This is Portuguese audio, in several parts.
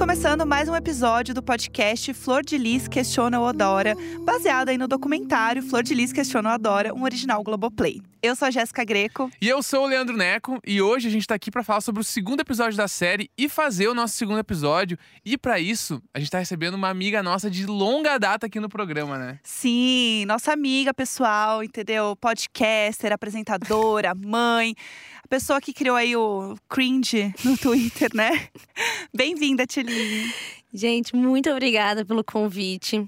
começando mais um episódio do podcast Flor de Lis Questiona o Odora, baseado aí no documentário Flor de Lis Questiona o Odora, um original Globoplay. Eu sou a Jéssica Greco. E eu sou o Leandro Neco, e hoje a gente tá aqui para falar sobre o segundo episódio da série e fazer o nosso segundo episódio. E para isso, a gente tá recebendo uma amiga nossa de longa data aqui no programa, né? Sim, nossa amiga pessoal, entendeu? Podcaster, apresentadora, mãe, a pessoa que criou aí o cringe no Twitter, né? Bem-vinda, Tilly. Gente, muito obrigada pelo convite.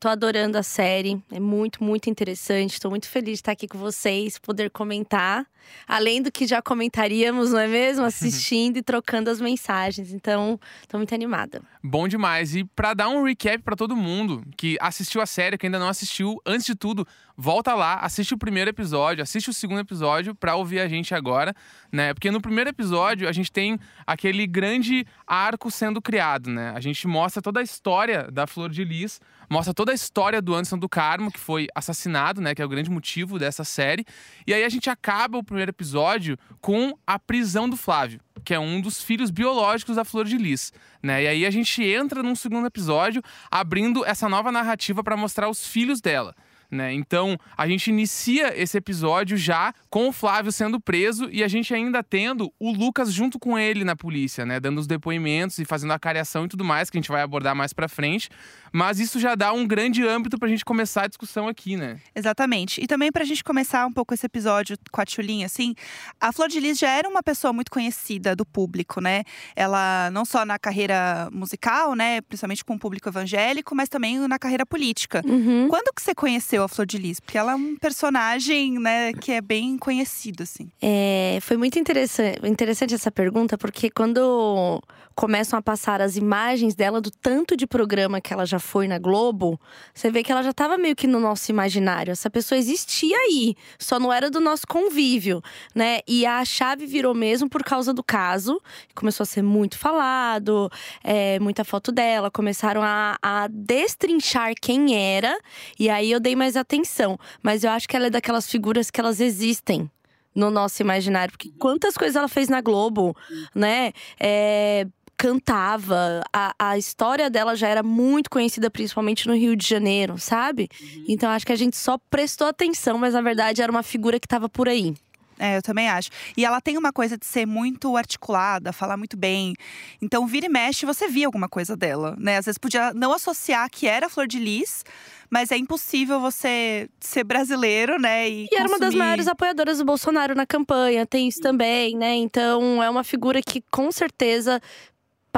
Tô adorando a série, é muito, muito interessante. Estou muito feliz de estar aqui com vocês, poder comentar. Além do que já comentaríamos, não é mesmo? Assistindo e trocando as mensagens. Então, tô muito animada. Bom demais. E para dar um recap para todo mundo que assistiu a série, que ainda não assistiu, antes de tudo, volta lá, assiste o primeiro episódio, assiste o segundo episódio para ouvir a gente agora, né? Porque no primeiro episódio a gente tem aquele grande arco sendo criado, né? A gente mostra toda a história da Flor de Lis mostra toda a história do Anderson do Carmo, que foi assassinado, né? Que é o grande motivo dessa série. E aí a gente acaba o primeiro episódio com a prisão do Flávio, que é um dos filhos biológicos da Flor de Lis, né? E aí a gente entra num segundo episódio abrindo essa nova narrativa para mostrar os filhos dela. Né? Então, a gente inicia esse episódio já com o Flávio sendo preso e a gente ainda tendo o Lucas junto com ele na polícia, né? Dando os depoimentos e fazendo a cariação e tudo mais, que a gente vai abordar mais pra frente. Mas isso já dá um grande âmbito pra gente começar a discussão aqui, né? Exatamente. E também pra gente começar um pouco esse episódio com a Tchulinha, assim, a Flor de Lis já era uma pessoa muito conhecida do público, né? Ela não só na carreira musical, né? Principalmente com o público evangélico, mas também na carreira política. Uhum. Quando que você conheceu a Flor de Lis? Porque ela é um personagem, né, que é bem conhecido, assim. É, foi muito interessante, interessante essa pergunta, porque quando começam a passar as imagens dela, do tanto de programa que ela já foi na Globo, você vê que ela já estava meio que no nosso imaginário. Essa pessoa existia aí, só não era do nosso convívio, né? E a chave virou mesmo por causa do caso, começou a ser muito falado, é, muita foto dela, começaram a, a destrinchar quem era, e aí eu dei mais atenção. Mas eu acho que ela é daquelas figuras que elas existem no nosso imaginário. Porque quantas coisas ela fez na Globo, né? É, cantava. A, a história dela já era muito conhecida, principalmente no Rio de Janeiro, sabe? Então acho que a gente só prestou atenção, mas na verdade era uma figura que estava por aí. É, eu também acho. E ela tem uma coisa de ser muito articulada, falar muito bem. Então, vira e mexe, você via alguma coisa dela, né? Às vezes podia não associar que era Flor de Lis, mas é impossível você ser brasileiro, né? E, E era uma das consumir- maiores apoiadoras do Bolsonaro na campanha, tem isso também, né? Então é uma figura que com certeza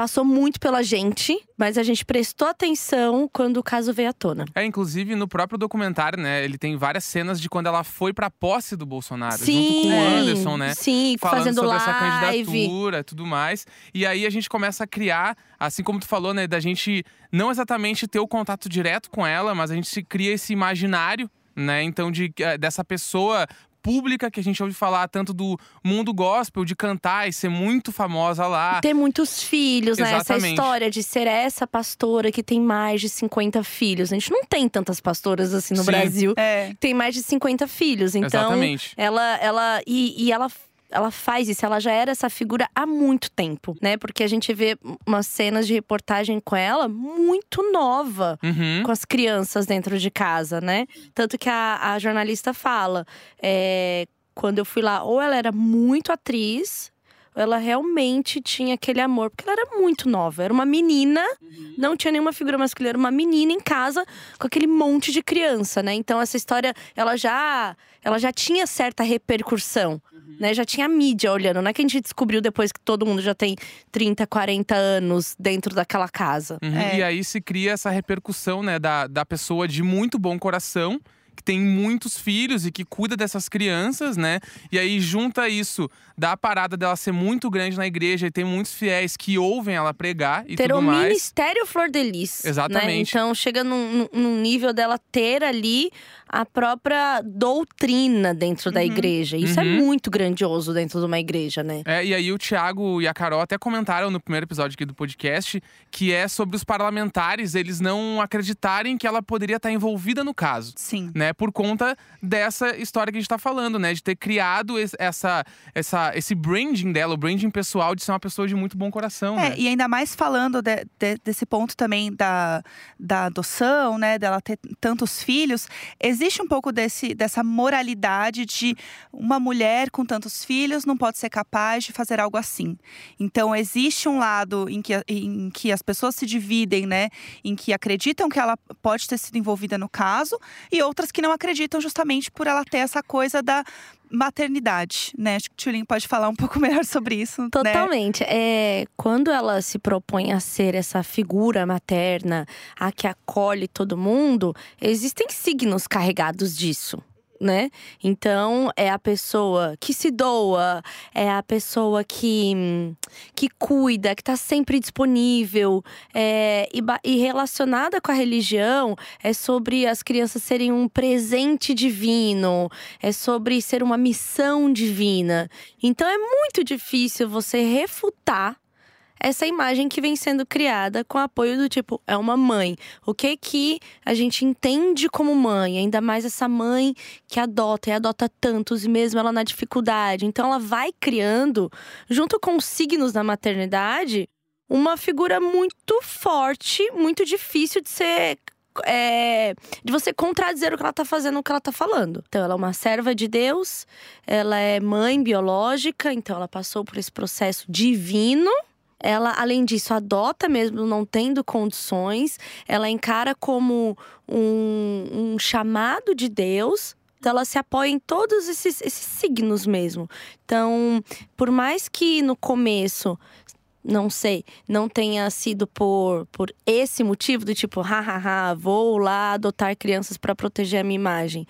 passou muito pela gente, mas a gente prestou atenção quando o caso veio à tona. É, inclusive no próprio documentário, né? Ele tem várias cenas de quando ela foi pra posse do Bolsonaro, junto com o Anderson, né? Sim, falando fazendo sobre essa live. candidatura e tudo mais. E aí a gente começa a criar, assim como tu falou, né, da gente não exatamente ter o contato direto com ela, mas a gente se cria esse imaginário, né? Então de eh, dessa pessoa pública que a gente ouve falar tanto do mundo gospel, de cantar e ser muito famosa lá. Ter muitos filhos, né? Essa Exatamente. história de ser essa pastora que tem mais de 50 filhos. A gente não tem tantas pastoras assim no Sim. Brasil. É. Tem mais de 50 filhos. Então, Exatamente. ela. ela e, e ela. Ela faz isso, ela já era essa figura há muito tempo, né? Porque a gente vê umas cenas de reportagem com ela muito nova Uhum. com as crianças dentro de casa, né? Tanto que a, a jornalista fala, é, quando eu fui lá, ou ela era muito atriz, ela realmente tinha aquele amor, porque ela era muito nova, era uma menina, não tinha nenhuma figura masculina, era uma menina em casa com aquele monte de criança, né? Então essa história, ela já, ela já tinha certa repercussão, né? Já tinha mídia olhando, não é que a gente descobriu depois que todo mundo já tem 30, 40 anos dentro daquela casa. Uhum. É. E aí se cria essa repercussão, né, da, da pessoa de muito bom coração, que tem muitos filhos e que cuida dessas crianças, né? E aí junta isso da parada dela ser muito grande na igreja e tem muitos fiéis que ouvem ela pregar e ter tudo o mais. ministério Flor de Lis. Exatamente. Né? Então chega num, num- nível dela ter ali a própria doutrina dentro da igreja. Isso é Uhum. muito grandioso dentro de uma igreja, né? É, e aí o Thiago e a Carol até comentaram no primeiro episódio aqui do podcast que é sobre os parlamentares eles não acreditarem que ela poderia estar envolvida no caso. Sim. né? Né? Por conta dessa história que a gente tá falando, né? De ter criado esse, essa, essa, esse branding dela, o branding pessoal de ser uma pessoa de muito bom coração, É, né? e ainda mais falando de- de- desse ponto também da, da adoção, né? Dela ter tantos filhos, existe um pouco desse, dessa moralidade de uma mulher com tantos filhos não pode ser capaz de fazer algo assim. Então, existe um lado em que, em que as pessoas se dividem, né? Em que acreditam que ela pode ter sido envolvida no caso, e outras que não acreditam justamente por ela ter essa coisa da maternidade, né? Acho que Tulin pode falar um pouco melhor sobre isso, né? Totalmente. É, quando ela se propõe a ser essa figura materna, a que acolhe todo mundo, existem signos carregados disso. Né? Então, é a pessoa que se doa, é a pessoa que, que cuida, que tá sempre disponível. é, e, e relacionada com a religião, é sobre as crianças serem um presente divino, é sobre ser uma missão divina. Então é muito difícil você refutar essa imagem que vem sendo criada com apoio do tipo, é uma mãe. O que que a gente entende como mãe? Ainda mais essa mãe que adota e adota tantos, e mesmo ela na dificuldade. Então ela vai criando, junto com os signos da maternidade, uma figura muito forte, muito difícil de ser. é, de você contradizer o que ela tá fazendo, o que ela tá falando. Então, ela é uma serva de Deus, ela é mãe biológica, então ela passou por esse processo divino. Ela, além disso, adota mesmo não tendo condições. Ela encara como um, um chamado de Deus. Então, ela se apoia em todos esses, esses signos mesmo. Então, por mais que no começo não sei, não tenha sido por, por esse motivo do tipo, hahaha, vou lá adotar crianças para proteger a minha imagem.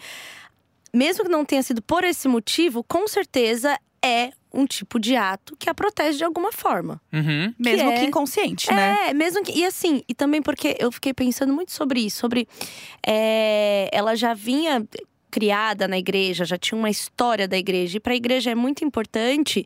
Mesmo que não tenha sido por esse motivo, com certeza é um tipo de ato que a protege de alguma forma. Uhum. Mesmo que que, é- inconsciente, né? É, mesmo que. E assim, e também porque eu fiquei pensando muito sobre isso, sobre. é, ela já vinha criada na igreja, já tinha uma história da igreja. E para a igreja é muito importante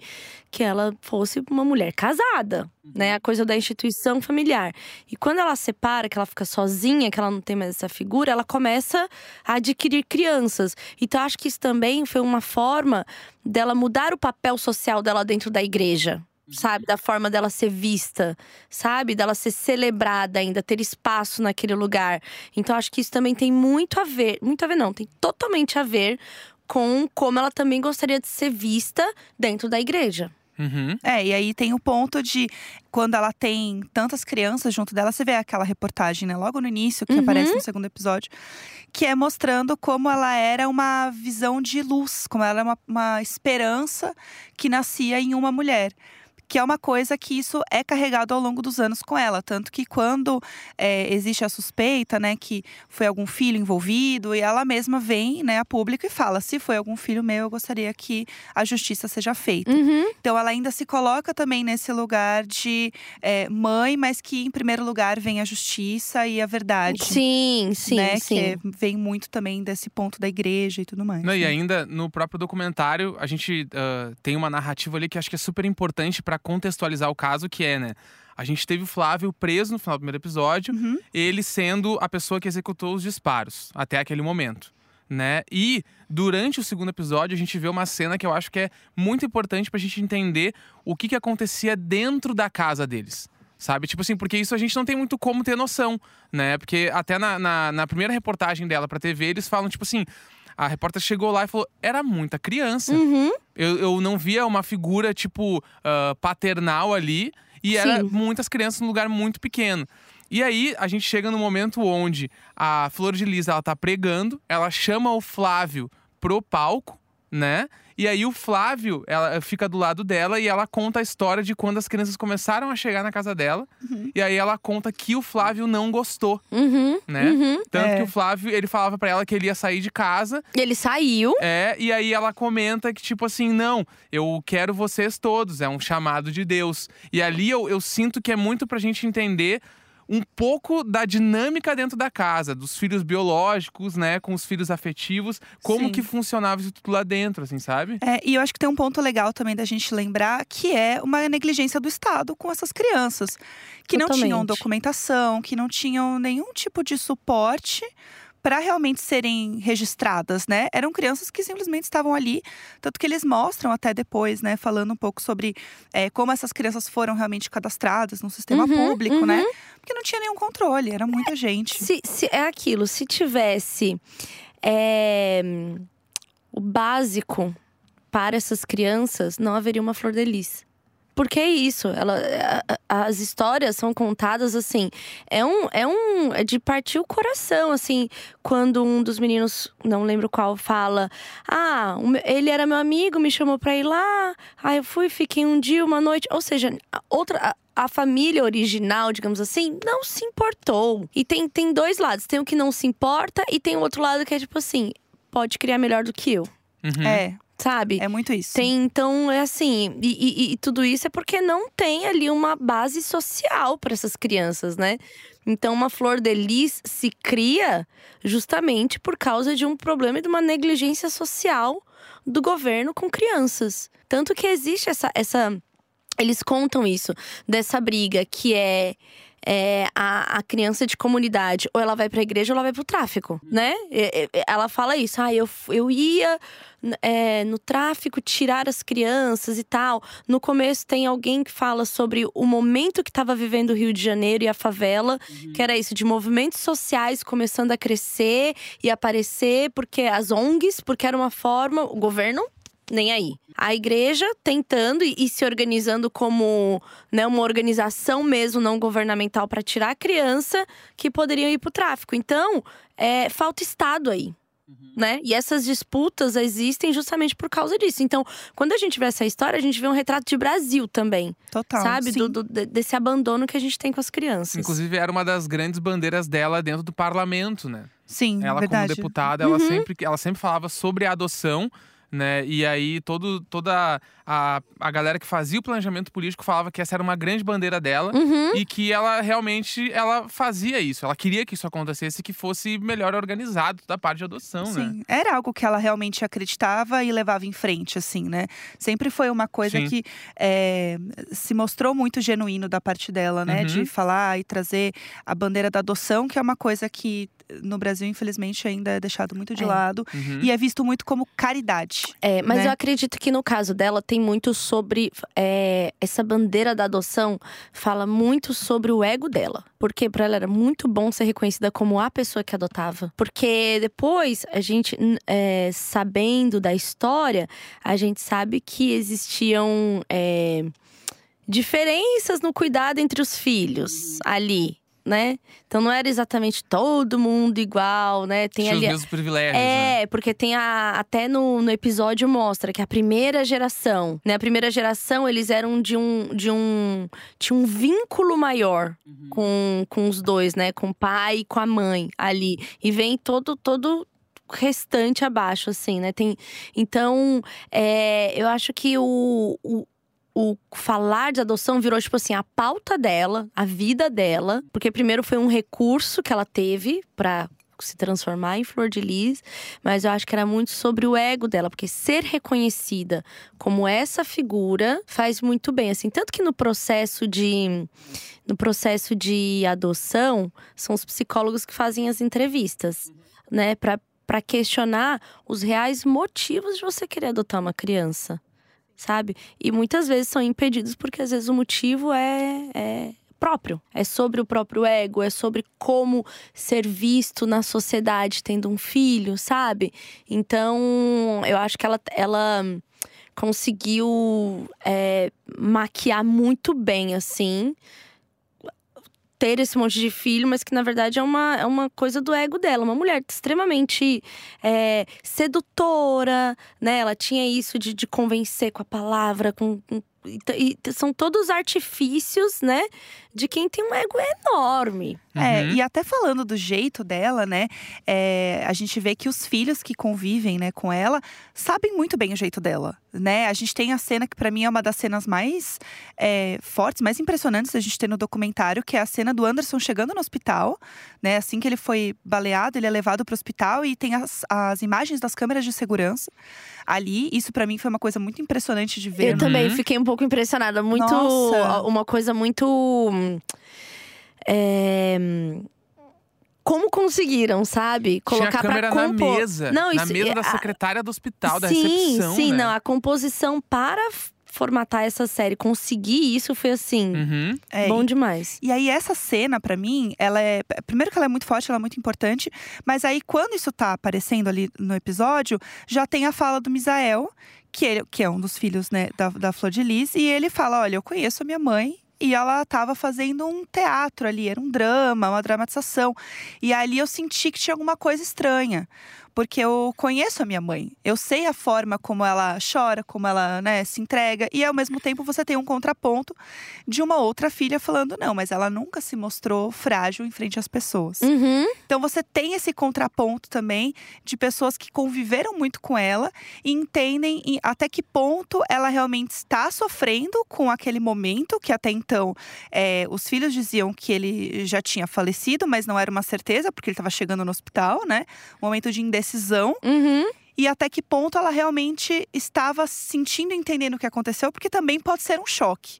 que ela fosse uma mulher casada, né? A coisa da instituição familiar. E quando ela separa, que ela fica sozinha, que ela não tem mais essa figura, ela começa a adquirir crianças. Então acho que isso também foi uma forma dela mudar o papel social dela dentro da igreja. Sabe, da forma dela ser vista, sabe, dela ser celebrada ainda, ter espaço naquele lugar. Então acho que isso também tem muito a ver, muito a ver não, tem totalmente a ver com como ela também gostaria de ser vista dentro da igreja. Uhum. É, e aí tem o ponto de quando ela tem tantas crianças junto dela, você vê aquela reportagem, né, logo no início, que Uhum. aparece no segundo episódio, que é mostrando como ela era uma visão de luz, como ela é uma, uma esperança que nascia em uma mulher. Que é uma coisa que isso é carregado ao longo dos anos com ela. Tanto que quando é, existe a suspeita, né, que foi algum filho envolvido, e ela mesma vem, né, a público e fala: se foi algum filho meu, eu gostaria que a justiça seja feita. Uhum. Então ela ainda se coloca também nesse lugar de é, mãe, mas que em primeiro lugar vem a justiça e a verdade. Sim, sim, né? sim. Que é- vem muito também desse ponto da igreja e tudo mais. Não, e né? ainda no próprio documentário, a gente ah, tem uma narrativa ali que acho que é super importante pra contextualizar o caso, que é, né? A gente teve o Flávio preso no final do primeiro episódio, Uhum. ele sendo a pessoa que executou os disparos até aquele momento. Né? E durante o segundo episódio, a gente vê uma cena que eu acho que é muito importante pra gente entender o que, que acontecia dentro da casa deles. Sabe? Tipo assim, porque isso a gente não tem muito como ter noção, né? Porque até na, na, na primeira reportagem dela pra TV, eles falam, tipo assim, a repórter chegou lá e falou: era muita criança. Uhum. Eu, eu não via uma figura, tipo, ah, paternal ali. E era Sim. muitas crianças num lugar muito pequeno. E aí, a gente chega no momento onde a Flor de Lis, ela tá pregando. Ela chama o Flávio pro palco, né? E aí, o Flávio, ela fica do lado dela e ela conta a história de quando as crianças começaram a chegar na casa dela. E aí, ela conta que o Flávio não gostou, Uhum. né? Uhum. Tanto É. que o Flávio, ele falava pra ela que ele ia sair de casa Ele saiu. é, e aí ela comenta que, tipo assim, não, eu quero vocês todos, é um chamado de Deus. E ali eu, eu sinto que é muito pra gente entender um pouco da dinâmica dentro da casa, dos filhos biológicos, né, com os filhos afetivos, como Sim. que funcionava isso tudo lá dentro, assim, sabe? É, e eu acho que tem um ponto legal também da gente lembrar que é uma negligência do Estado com essas crianças que não tinham Totalmente. documentação, que não tinham nenhum tipo de suporte para realmente serem registradas, né? Eram crianças que simplesmente estavam ali, tanto que eles mostram até depois, né, falando um pouco sobre é, como essas crianças foram realmente cadastradas no sistema Uhum, público, né? Porque não tinha nenhum controle, era muita gente. Se, se- é aquilo, se tivesse é, o básico para essas crianças, não haveria uma flor de lis. Porque é isso, ela, a- as histórias são contadas assim, é um, é um, é de partir o coração, assim, quando um dos meninos, não lembro qual, fala, ah, ele era meu amigo, me chamou pra ir lá, aí eu fui, fiquei um dia, uma noite, ou seja, outra, a, família original, digamos assim, não se importou. E tem, tem dois lados, tem o que não se importa e tem o outro lado que é tipo assim, pode criar melhor do que eu, Uhum. É, sabe? é muito isso. Tem, então, é assim, e, e- e tudo isso é porque não tem ali uma base social para essas crianças, né? Então, uma flor de lis se cria justamente por causa de um problema e de uma negligência social do governo com crianças. Tanto que existe essa. essa eles contam isso, dessa briga que é. é, a, a criança de comunidade, ou ela vai pra igreja ou ela vai pro tráfico, né? E- e- Ela fala isso, ah, eu, eu ia é, no tráfico tirar as crianças e tal. No começo tem alguém que fala sobre o momento que estava vivendo o Rio de Janeiro e a favela, que era isso, de movimentos sociais começando a crescer e aparecer, porque as ONGs, porque era uma forma, o governo nem aí. A igreja tentando e, e se organizando como né, uma organização mesmo não governamental para tirar a criança que poderiam ir para o tráfico. Então, é, falta Estado aí. Né? E essas disputas existem justamente por causa disso. Então, quando a gente vê essa história, a gente vê um retrato de Brasil também. Total. sabe? sim. Do, do- de- desse abandono que a gente tem com as crianças. Inclusive, era uma das grandes bandeiras dela dentro do parlamento, né? Sim, Ela, verdade. como deputada, ela, Uhum. sempre, ela sempre falava sobre a adoção. Né? E aí, todo, toda a, a galera que fazia o planejamento político falava que essa era uma grande bandeira dela. Uhum. E que ela realmente ela fazia isso. Ela queria que isso acontecesse e que fosse melhor organizado da parte de adoção, né? Sim, era algo que ela realmente acreditava e levava em frente, assim, né? Sempre foi uma coisa Sim. que é, se mostrou muito genuíno da parte dela, né? Uhum. De falar e trazer a bandeira da adoção, que é uma coisa que no Brasil, infelizmente, ainda é deixado muito de É. lado. Uhum. E é visto muito como caridade. É, mas né? eu acredito que no caso dela tem muito sobre. é, essa bandeira da adoção fala muito sobre o ego dela. Porque pra ela era muito bom ser reconhecida como a pessoa que adotava. Porque depois, a gente, é, sabendo da história, a gente sabe que existiam. é, diferenças no cuidado entre os filhos ali. Né? Então não era exatamente todo mundo igual, né? Tem Tinha os ali mesmos privilégios. né? é, porque tem a. Até no, no episódio mostra que a primeira geração, né? A primeira geração, eles eram de um. De um tinha um vínculo maior com, com os dois, né? Com o pai e com a mãe ali. E vem todo. todo restante abaixo, assim, né? Tem, então, é, eu acho que o, o, o falar de adoção virou, tipo assim, a pauta dela, a vida dela. Porque primeiro foi um recurso que ela teve pra se transformar em flor de lis, mas eu acho que era muito sobre o ego dela, porque ser reconhecida como essa figura faz muito bem, assim, tanto que no processo de no processo de adoção são os psicólogos que fazem as entrevistas, né, para para questionar os reais motivos de você querer adotar uma criança, sabe? E muitas vezes são impedidos porque às vezes o motivo é, é próprio. É sobre o próprio ego, é sobre como ser visto na sociedade tendo um filho, sabe? Então, eu acho que ela, ela conseguiu é, maquiar muito bem, assim. Ter esse monte de filho, mas que na verdade é uma, é uma coisa do ego dela. Uma mulher extremamente é, sedutora, né? Ela tinha isso de, de convencer com a palavra, com, com e, e são todos artifícios, né? De quem tem um ego enorme. É, Uhum. e até falando do jeito dela, né? é, a gente vê que os filhos que convivem, né, com ela, sabem muito bem o jeito dela, né? A gente tem a cena que pra mim é uma das cenas mais é, fortes, mais impressionantes da gente ter no documentário, que é a cena do Anderson chegando no hospital, né? Assim que ele foi baleado, ele é levado pro hospital e tem as, as imagens das câmeras de segurança ali. Isso pra mim foi uma coisa muito impressionante de ver. Eu também Uhum. fiquei um pouco impressionada. Muito. Nossa. Uma coisa muito. É, como conseguiram, sabe? Colocar Tinha câmera pra na compor. mesa. Não, na isso- mesa da a- secretária do hospital, da sim, recepção. sim, né? não. A composição para formatar essa série, conseguir isso foi assim, Uhum. É, bom e- demais. E aí, essa cena, pra mim, ela é. Primeiro que ela é muito forte, ela é muito importante. Mas aí, quando isso tá aparecendo ali no episódio, já tem a fala do Misael, que, ele, que é um dos filhos, né, da, da Flor de Lis. E ele fala: Olha, eu conheço a minha mãe. E ela estava fazendo um teatro ali, era um drama, uma dramatização. E ali eu senti que tinha alguma coisa estranha. Porque eu conheço a minha mãe. Eu sei a forma como ela chora, como ela né, se entrega. E ao mesmo tempo você tem um contraponto de uma outra filha falando: não, mas ela nunca se mostrou frágil em frente às pessoas. Uhum. Então você tem esse contraponto também de pessoas que conviveram muito com ela e entendem em- até que ponto ela realmente está sofrendo com aquele momento que até então é, os filhos diziam que ele já tinha falecido, mas não era uma certeza porque ele estava chegando no hospital, né? Momento de indecisão Uhum. e até que ponto ela realmente estava sentindo e entendendo o que aconteceu, porque também pode ser um choque.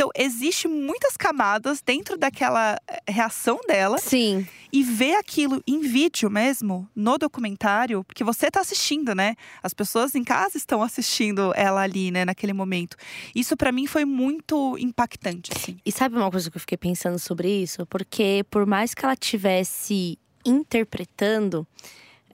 Então, existe muitas camadas dentro daquela eh, reação dela Sim. e ver aquilo em vídeo mesmo, no documentário, porque você está assistindo, né? As pessoas em casa estão assistindo ela ali, né, naquele momento. Isso para mim foi muito impactante, assim. E sabe uma coisa que eu fiquei pensando sobre isso? Porque por mais que ela tivesse interpretando,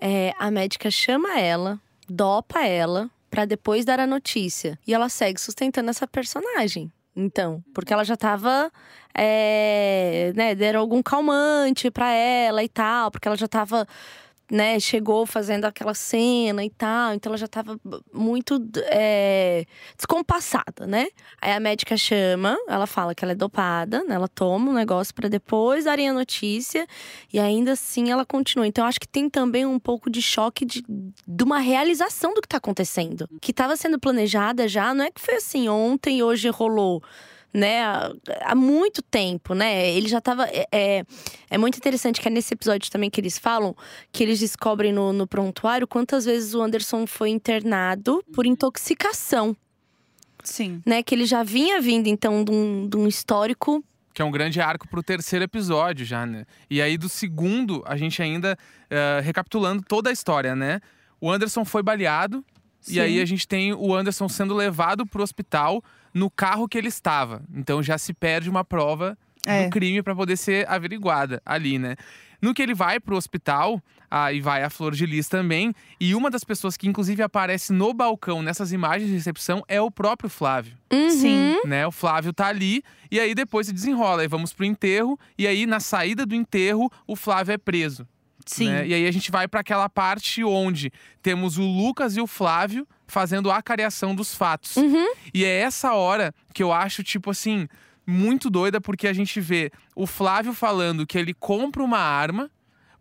é, a médica chama ela, dopa ela, pra depois dar a notícia. E ela segue sustentando essa personagem. Então, porque ela já tava. É, né, deram algum calmante pra ela e tal, porque ela já tava. Né, chegou fazendo aquela cena e tal, então ela já tava muito é, descompassada, né? Aí a médica chama, ela fala que ela é dopada, né? Ela toma um negócio pra depois darem a notícia e ainda assim ela continua. Então acho que tem também um pouco de choque de, de uma realização do que tá acontecendo. Que tava sendo planejada já, não é que foi assim ontem e hoje rolou. Né, há, muito tempo, né? Ele já tava. É, é, é muito interessante que é nesse episódio também que eles falam que eles descobrem no, no prontuário quantas vezes o Anderson foi internado por intoxicação Sim. né? Que ele já vinha vindo, então, de um, de um histórico. Que é um grande arco pro terceiro episódio já, né? E aí do segundo, a gente ainda, eh, recapitulando toda a história, né? O Anderson foi baleado. E Sim. aí a gente tem o Anderson sendo levado pro hospital no carro que ele estava. Então já se perde uma prova É. do crime para poder ser averiguada ali, né? No que ele vai pro hospital, aí vai a Flor de Lis também, e uma das pessoas que inclusive aparece no balcão nessas imagens de recepção é o próprio Flávio Sim. né? O Flávio tá ali e aí depois se desenrola. Aí vamos pro enterro e aí na saída do enterro o Flávio é preso. Sim. né? E aí a gente vai para aquela parte onde temos o Lucas e o Flávio fazendo a cariação dos fatos. Uhum. E é essa hora que eu acho, tipo assim, muito doida, porque a gente vê o Flávio falando que ele compra uma arma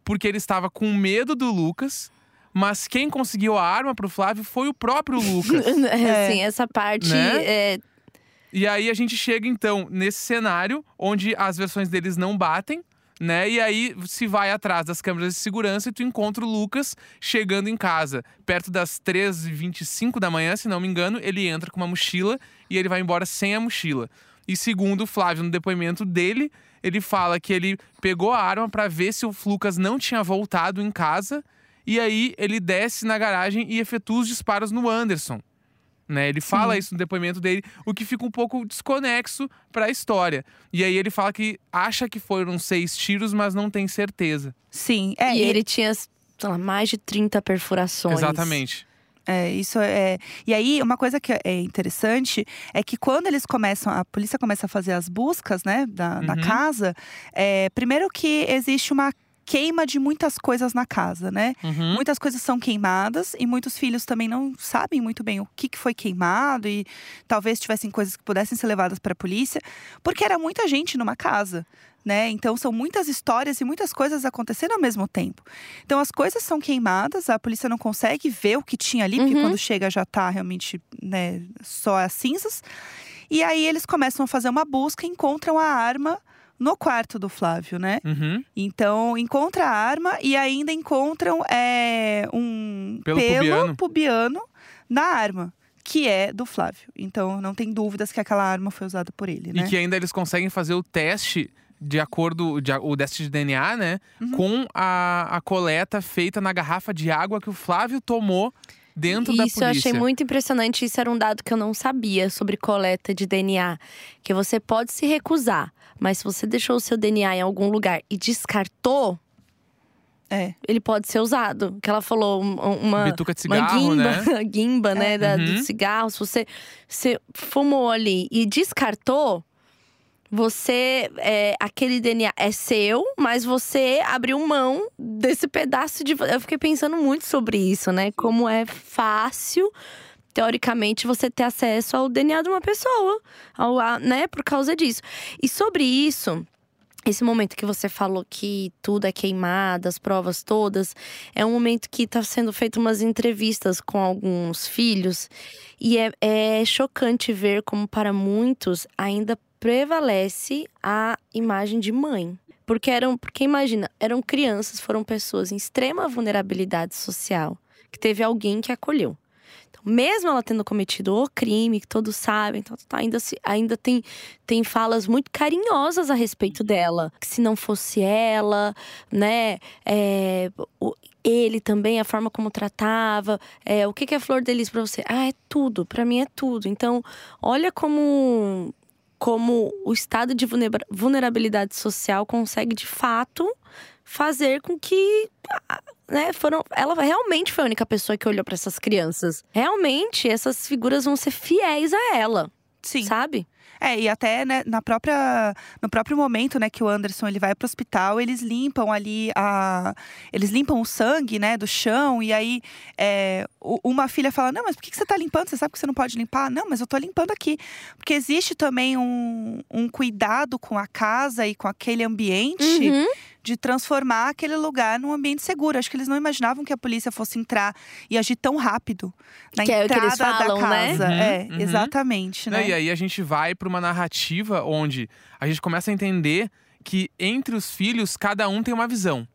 porque ele estava com medo do Lucas. Mas quem conseguiu a arma pro Flávio foi o próprio Lucas. É. Assim, essa parte. Né? é, E aí a gente chega então nesse cenário onde as versões deles não batem, né? E aí se vai atrás das câmeras de segurança e tu encontra o Lucas chegando em casa, perto das 13h25 da manhã, se não me engano, ele entra com uma mochila e ele vai embora sem a mochila. E segundo o Flávio, no depoimento dele, ele fala que ele pegou a arma para ver se o Lucas não tinha voltado em casa. E aí ele desce na garagem e efetua os disparos no Anderson. Né? Ele fala isso no depoimento dele, o que fica um pouco desconexo para a história. E aí ele fala que acha que foram seis tiros, mas não tem certeza. Sim. É, e ele tinha, sei lá, mais de 30 perfurações. Exatamente. É, isso é. E aí, uma coisa que é interessante é que quando eles começam, a polícia começa a fazer as buscas, né, da, na Uhum. casa, é, primeiro que existe uma queima de muitas coisas na casa, né? Uhum. Muitas coisas são queimadas e muitos filhos também não sabem muito bem o que, que foi queimado e talvez tivessem coisas que pudessem ser levadas para a polícia, porque era muita gente numa casa. Né? Então são muitas histórias e muitas coisas acontecendo ao mesmo tempo. Então as coisas são queimadas, a polícia não consegue ver o que tinha ali, porque Uhum. quando chega já tá realmente né, só as cinzas. E aí eles começam a fazer uma busca e encontram a arma no quarto do Flávio, né? Uhum. Então, encontra a arma e ainda encontram é, um Pelo pelo, pubiano. pubiano. na arma, que é do Flávio. Então, não tem dúvidas que aquela arma foi usada por ele, né? E que ainda eles conseguem fazer o teste de acordo, de, o teste de DNA, né? Uhum. Com a, a coleta feita na garrafa de água que o Flávio tomou dentro da Isso polícia. eu achei muito impressionante. Isso era um dado que eu não sabia sobre coleta de DNA. Que você pode se recusar, mas se você deixou o seu DNA em algum lugar e descartou, É. ele pode ser usado. Que ela falou um- uma. Bituca de uma cigarro, guimba, né? guimba, né, da- Uhum. do cigarro. Se você, você fumou ali e descartou, você. É, aquele DNA é seu, mas você abriu mão desse pedaço de. Eu fiquei pensando muito sobre isso, né? Como é fácil. Teoricamente, você ter acesso ao DNA de uma pessoa, ao, a- né? Por causa disso. E sobre isso, esse momento que você falou que tudo é queimado, as provas todas, é um momento que está sendo feito umas entrevistas com alguns filhos e é, é chocante ver como para muitos ainda prevalece a imagem de mãe. Porque eram, porque imagina, eram crianças, foram pessoas em extrema vulnerabilidade social, que teve alguém que acolheu. Então, mesmo ela tendo cometido o crime, que todos sabem, então, tá, ainda, se, ainda tem, tem falas muito carinhosas a respeito dela. Que se não fosse ela, né, é, o- ele também, a forma como tratava, é, o que, que é flor de lis pra você? Ah, é tudo, pra mim é tudo. Então, olha como, como o estado de vulnera- vulnerabilidade social consegue, de fato, fazer com que ah, né, foram, ela realmente foi a única pessoa que olhou pra essas crianças. Realmente, essas figuras vão ser fiéis a ela, Sim. sabe? É, e até né, na própria, no próprio momento né, que o Anderson ele vai pro hospital, eles limpam ali a. Eles limpam o sangue né, do chão, e aí é, uma filha fala: Não, mas por que você tá limpando? Você sabe que você não pode limpar? Não, mas eu tô limpando aqui. Porque existe também um, um cuidado com a casa e com aquele ambiente Uhum. De transformar aquele lugar num ambiente seguro. Acho que eles não imaginavam que a polícia fosse entrar e agir tão rápido na Que é o que entrada eles falam, da né? casa. Uhum, é, uhum. exatamente, Né, né? E aí a gente vai para uma narrativa onde a gente começa a entender que entre os filhos cada um tem uma visão,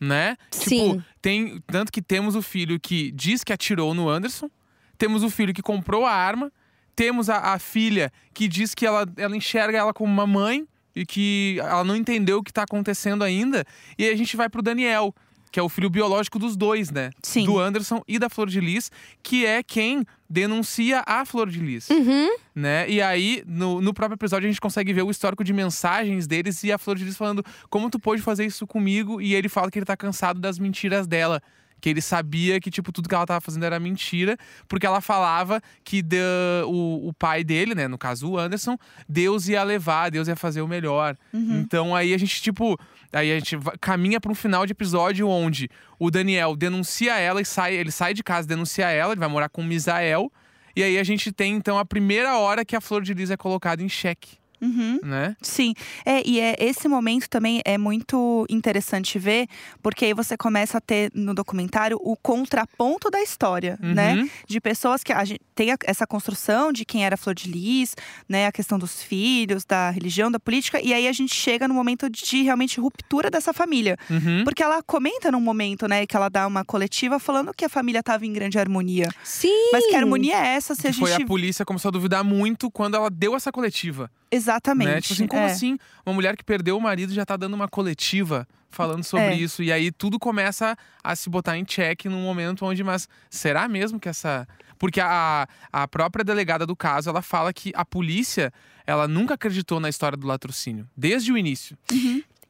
né? Tipo, Sim. tem tanto que temos o filho que diz que atirou no Anderson, temos o filho que comprou a arma, temos a, a filha que diz que ela, ela enxerga ela como uma mãe e que ela não entendeu o que tá acontecendo ainda. E aí a gente vai pro Daniel, que é o filho biológico dos dois, né? Sim. Do Anderson e da Flor de Lis, que é quem denuncia a Flor de Lis Uhum. né? E aí, no, no próprio episódio, a gente consegue ver o histórico de mensagens deles e a Flor de Lis falando como tu pôde fazer isso comigo. E ele fala que ele tá cansado das mentiras dela. Que ele sabia que, tipo, tudo que ela tava fazendo era mentira, porque ela falava que de- o, o pai dele, né, no caso o Anderson, Deus ia levar, Deus ia fazer o melhor. Então aí a gente, tipo, aí a gente caminha pra um final de episódio onde o Daniel denuncia ela e sai, ele sai de casa, denuncia ela, ele vai morar com o Misael. E aí a gente tem, então, a primeira hora que a Flor de Lis é colocada em xeque, Uhum. né? Sim, é, e é, esse momento também é muito interessante ver, porque aí você começa a ter no documentário o contraponto da história, né? Uhum. De pessoas que a gente tem a- essa construção de quem era Flor de Lis, né? A questão dos filhos, da religião, da política, e aí a gente chega no momento de realmente ruptura dessa família. Uhum. Porque ela comenta num momento, né, que ela dá uma coletiva falando que a família estava em grande harmonia. Sim. Mas que harmonia é essa se Que a foi gente. a polícia começou a duvidar muito quando ela deu essa coletiva. Exatamente. Né? Tipo assim, como é. assim? Uma mulher que perdeu o marido já tá dando uma coletiva falando sobre É. isso. E aí tudo começa a se botar em xeque num momento onde, mas será mesmo que essa. Porque a, a própria delegada do caso, ela fala que a polícia, ela nunca acreditou na história do latrocínio, desde o início.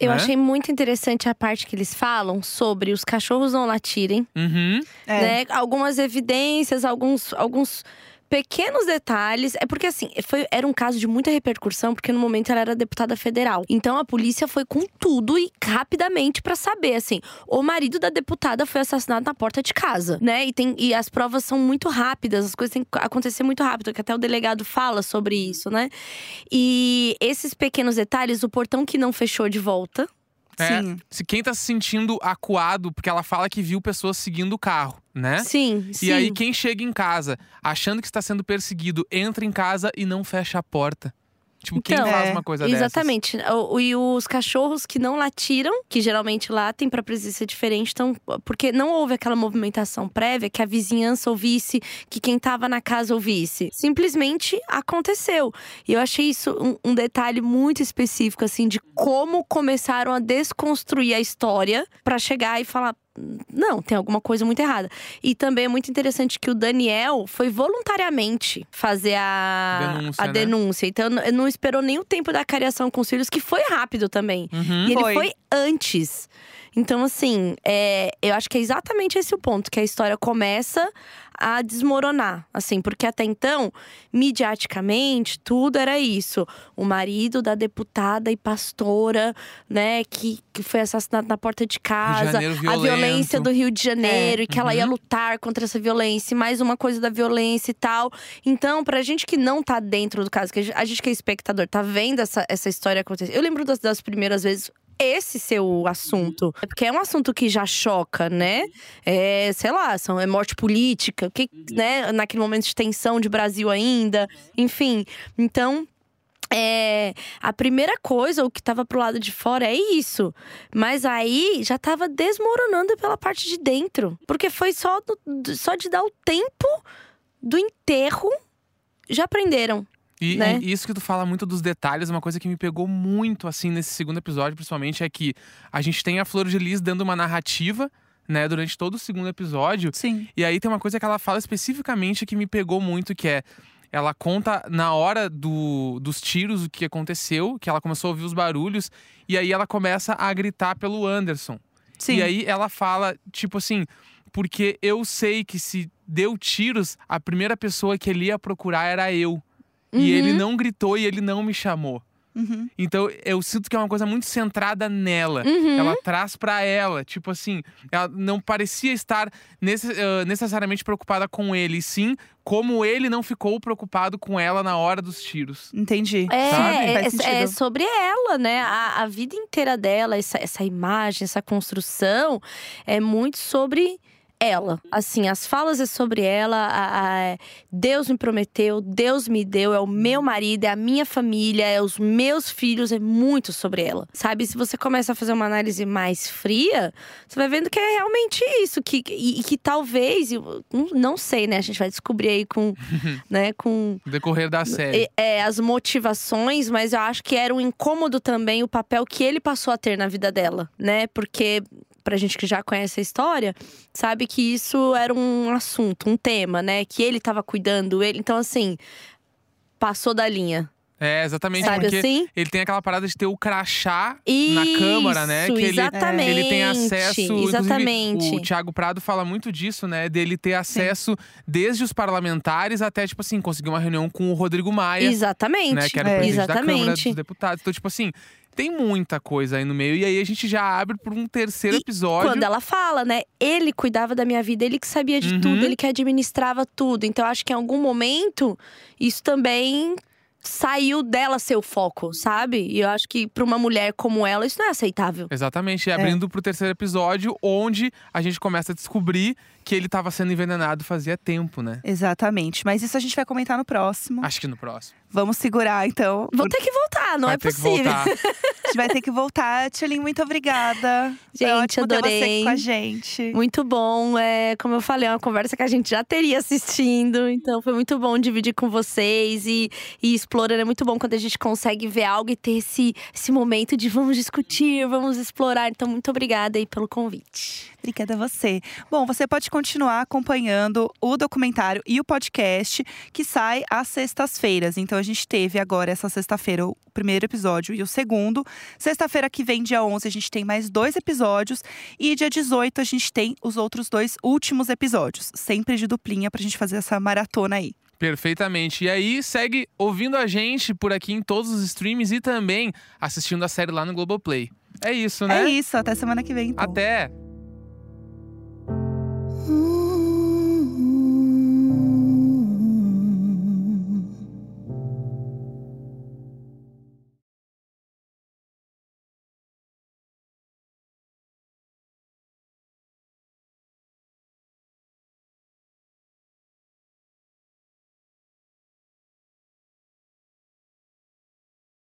Eu né? achei muito interessante a parte que eles falam sobre os cachorros não latirem, Uhum. É. né? Algumas evidências, alguns, alguns pequenos detalhes. É porque assim, foi, era um caso de muita repercussão, porque no momento ela era deputada federal. Então a polícia foi com tudo e rapidamente pra saber, assim, o marido da deputada foi assassinado na porta de casa, né? E, tem, e as provas são muito rápidas, as coisas têm que acontecer muito rápido, que até o delegado fala sobre isso, né? E esses pequenos detalhes, o portão que não fechou de volta. É, Sim. se quem tá se sentindo acuado, porque ela fala que viu pessoas seguindo o carro, né? Sim, sim. E aí, quem chega em casa achando que está sendo perseguido, entra em casa e não fecha a porta. Tipo, quem Então, faz é, uma coisa dessas? Exatamente. E os cachorros que não latiram, que geralmente latem pra presença diferente, então, porque não houve aquela movimentação prévia que a vizinhança ouvisse, que quem tava na casa ouvisse. Simplesmente aconteceu. E eu achei isso um, um detalhe muito específico, assim, de como começaram a desconstruir a história pra chegar e falar. Não, tem alguma coisa muito errada. E também é muito interessante que o Daniel foi voluntariamente fazer a Denúncia, a né? denúncia. Então, não- não esperou nem o tempo da cariação com os filhos, que foi rápido também. Uhum. E ele Foi. foi antes. Então, assim, é, eu acho que é exatamente esse o ponto, que a história começa a desmoronar, assim, porque até então, midiaticamente, tudo era isso. O marido da deputada e pastora, né, que, que foi assassinado na porta de casa, Janeiro a violência do Rio de Janeiro, e que ela ia Uhum. lutar contra essa violência, e mais uma coisa da violência e tal. Então, pra gente que não tá dentro do caso, que a gente- a gente que é espectador, tá vendo essa, essa história acontecer. Eu lembro das, das primeiras vezes esse ser o assunto. É porque é um assunto que já choca, né? É, sei lá, são, é morte política, que, né? Naquele momento de tensão de Brasil ainda. Enfim, então. É, a primeira coisa, o que tava pro lado de fora é isso. Mas aí já tava desmoronando pela parte de dentro. Porque foi só, do- só de dar o tempo do enterro, já aprenderam. E, né? e isso que tu fala muito dos detalhes, uma coisa que me pegou muito, assim, nesse segundo episódio, principalmente, é que a gente tem a Flor de Lis dando uma narrativa, né, durante todo o segundo episódio. Sim. E aí tem uma coisa que ela fala especificamente que me pegou muito, que é. Ela conta na hora do, dos tiros o que aconteceu, que ela começou a ouvir os barulhos, e aí ela começa a gritar pelo Anderson. Sim. E aí ela fala, tipo assim, porque eu sei que se deu tiros, a primeira pessoa que ele ia procurar era eu. E Uhum. ele não gritou e ele não me chamou. Uhum. Então eu sinto que é uma coisa muito centrada nela. Uhum. Ela traz pra ela, tipo assim, ela não parecia estar nesse- eh, necessariamente preocupada com ele, e sim como ele não ficou preocupado com ela na hora dos tiros. Entendi. É, Sabe? é, é sobre ela, né? A, a vida inteira dela, essa, essa imagem, essa construção, é muito sobre ela. Assim, as falas é sobre ela. a- a- Deus me prometeu, Deus me deu, é o meu marido, é a minha família, é os meus filhos, é muito sobre ela. Sabe? Se você começa a fazer uma análise mais fria, você vai vendo que é realmente isso. Que, e, e que talvez, não- sei, né? A gente vai descobrir aí com, né, com decorrer da série. é, é, as motivações, mas eu acho que era um incômodo também o papel que ele passou a ter na vida dela, né? Porque, pra gente que já conhece a história, sabe que isso era um assunto, um tema, né? Que ele tava cuidando, ele. Então, assim, passou da linha. É, exatamente, sabe porque assim? ele tem aquela parada de ter o crachá na Isso, câmara, né? Que ele, exatamente. ele tem acesso. Exatamente. o Thiago Prado fala muito disso, né? Dele ter acesso desde os parlamentares até, tipo assim, conseguir uma reunião com o Rodrigo Maia, Exatamente. né? Que era É. o presidente da Câmara Exatamente. dos Deputados. Então, tipo assim, tem muita coisa aí no meio. E aí a gente já abre por um terceiro E episódio. Quando ela fala, né? Ele cuidava da minha vida, ele que sabia de Uhum. tudo, ele que administrava tudo. Então, eu acho que em algum momento isso também saiu dela ser o foco, sabe? E eu acho que pra uma mulher como ela, isso não é aceitável. Exatamente, e abrindo pro terceiro episódio, onde a gente começa a descobrir que ele tava sendo envenenado fazia tempo, né? Exatamente. Mas isso a gente vai comentar no próximo. Acho que no próximo. Vamos segurar, então. Vou ter que voltar, não Vai é ter possível. que voltar. A gente vai ter que voltar. Tchulin, muito obrigada. Foi Gente, ótimo ter você adorei. aqui com a gente. Muito bom. É, como eu falei, é uma conversa que a gente já teria assistindo. Então foi muito bom dividir com vocês e, e explorando. É muito bom quando a gente consegue ver algo e ter esse, esse momento de vamos discutir, vamos explorar. Então, muito obrigada aí pelo convite. Obrigada a você. Bom, você pode continuar acompanhando o documentário e o podcast que sai às sextas-feiras. Então a gente teve agora essa sexta-feira o primeiro episódio e o segundo. Sexta-feira que vem, dia 11, a gente tem mais dois episódios e dia 18 a gente tem os outros dois últimos episódios, sempre de duplinha pra gente fazer essa maratona aí. Perfeitamente. E aí, segue ouvindo a gente por aqui em todos os streams e também assistindo a série lá no Globoplay. É isso, né? É isso, até semana que vem. Então. Até! Mm.